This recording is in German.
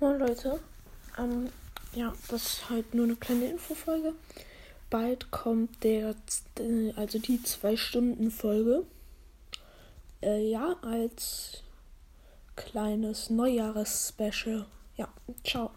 Moin Leute, ähm, ja, das ist halt nur eine kleine Infofolge. Bald kommt der, äh, also die zwei Stunden Folge. Äh, ja, als kleines Neujahres-Special. Ja, ciao.